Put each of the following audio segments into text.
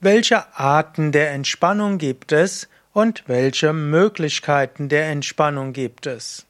Welche Arten der Entspannung gibt es und welche Möglichkeiten der Entspannung gibt es?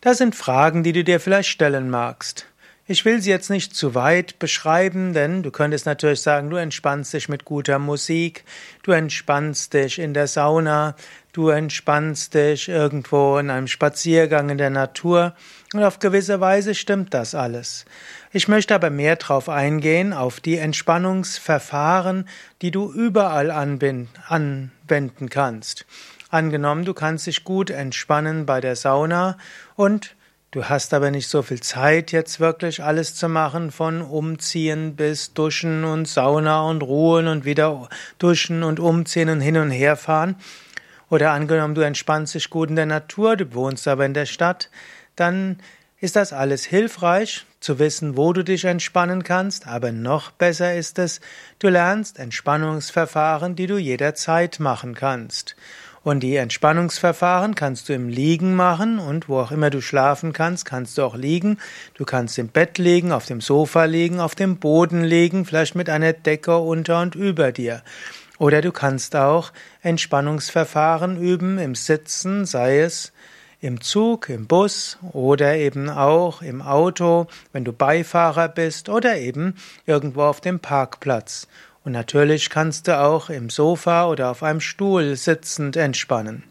Das sind Fragen, die du dir vielleicht stellen magst. Ich will sie jetzt nicht zu weit beschreiben, denn du könntest natürlich sagen, du entspannst dich mit guter Musik, du entspannst dich in der Sauna, du entspannst dich irgendwo in einem Spaziergang in der Natur und auf gewisse Weise stimmt das alles. Ich möchte aber mehr darauf eingehen, auf die Entspannungsverfahren, die du überall anwenden kannst. Angenommen, du kannst dich gut entspannen bei der Sauna und Du hast aber nicht so viel Zeit, jetzt wirklich alles zu machen, von Umziehen bis Duschen und Sauna und Ruhen und wieder Duschen und Umziehen und hin und her fahren. Oder angenommen, du entspannst dich gut in der Natur, du wohnst aber in der Stadt, dann ist das alles hilfreich, zu wissen, wo du dich entspannen kannst, aber noch besser ist es, du lernst Entspannungsverfahren, die du jederzeit machen kannst. Und die Entspannungsverfahren kannst du im Liegen machen und wo auch immer du schlafen kannst, kannst du auch liegen. Du kannst im Bett liegen, auf dem Sofa liegen, auf dem Boden liegen, vielleicht mit einer Decke unter und über dir. Oder du kannst auch Entspannungsverfahren üben im Sitzen, sei es im Zug, im Bus oder eben auch im Auto, wenn du Beifahrer bist oder eben irgendwo auf dem Parkplatz. Und natürlich kannst du auch im Sofa oder auf einem Stuhl sitzend entspannen.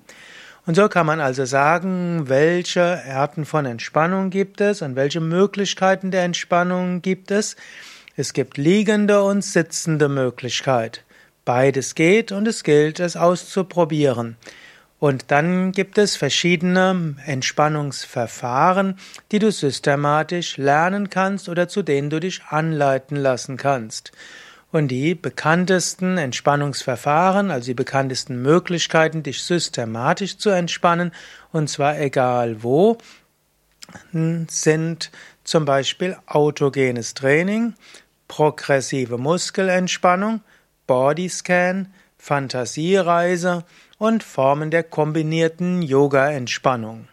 Und so kann man also sagen, welche Arten von Entspannung gibt es und welche Möglichkeiten der Entspannung gibt es. Es gibt liegende und sitzende Möglichkeit. Beides geht und es gilt, es auszuprobieren. Und dann gibt es verschiedene Entspannungsverfahren, die du systematisch lernen kannst oder zu denen du dich anleiten lassen kannst. Und die bekanntesten Entspannungsverfahren, also die bekanntesten Möglichkeiten, dich systematisch zu entspannen, und zwar egal wo, sind zum Beispiel autogenes Training, progressive Muskelentspannung, Bodyscan, Fantasiereise und Formen der kombinierten Yoga-Entspannung.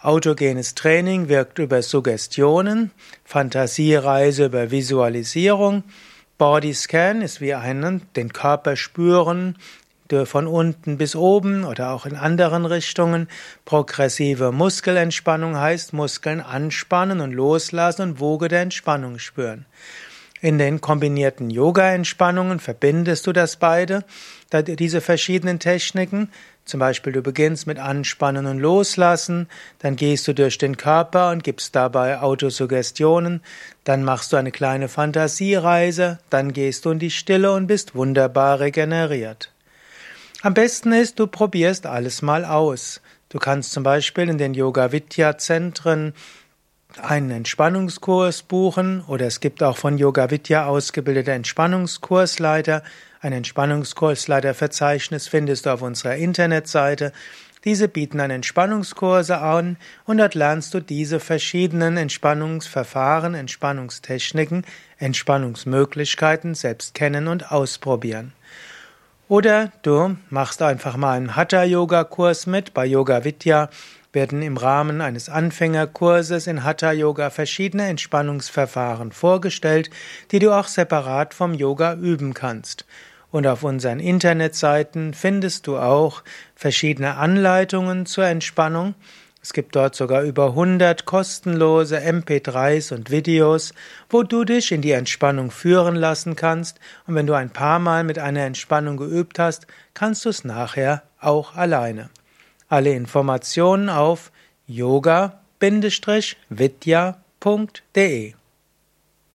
Autogenes Training wirkt über Suggestionen, Fantasiereise über Visualisierung, Bodyscan ist wie einen den Körper spüren, von unten bis oben oder auch in anderen Richtungen. Progressive Muskelentspannung heißt Muskeln anspannen und loslassen und Woge der Entspannung spüren. In den kombinierten Yoga-Entspannungen verbindest du das beide, diese verschiedenen Techniken. Zum Beispiel du beginnst mit Anspannen und Loslassen, dann gehst du durch den Körper und gibst dabei Autosuggestionen, dann machst du eine kleine Fantasiereise, dann gehst du in die Stille und bist wunderbar regeneriert. Am besten ist, du probierst alles mal aus. Du kannst zum Beispiel in den Yoga Vidya Zentren einen Entspannungskurs buchen oder es gibt auch von Yoga Vidya ausgebildete Entspannungskursleiter. Ein Entspannungskursleiterverzeichnis findest du auf unserer Internetseite. Diese bieten an Entspannungskurse an und dort lernst du diese verschiedenen Entspannungsverfahren, Entspannungstechniken, Entspannungsmöglichkeiten selbst kennen und ausprobieren. Oder du machst einfach mal einen Hatha-Yoga-Kurs mit bei Yoga Vidya werden im Rahmen eines Anfängerkurses in Hatha Yoga verschiedene Entspannungsverfahren vorgestellt, die du auch separat vom Yoga üben kannst. Und auf unseren Internetseiten findest du auch verschiedene Anleitungen zur Entspannung. Es gibt dort sogar über 100 kostenlose MP3s und Videos, wo du dich in die Entspannung führen lassen kannst. Und wenn du ein paar Mal mit einer Entspannung geübt hast, kannst du es nachher auch alleine. Alle Informationen auf yoga-vidya.de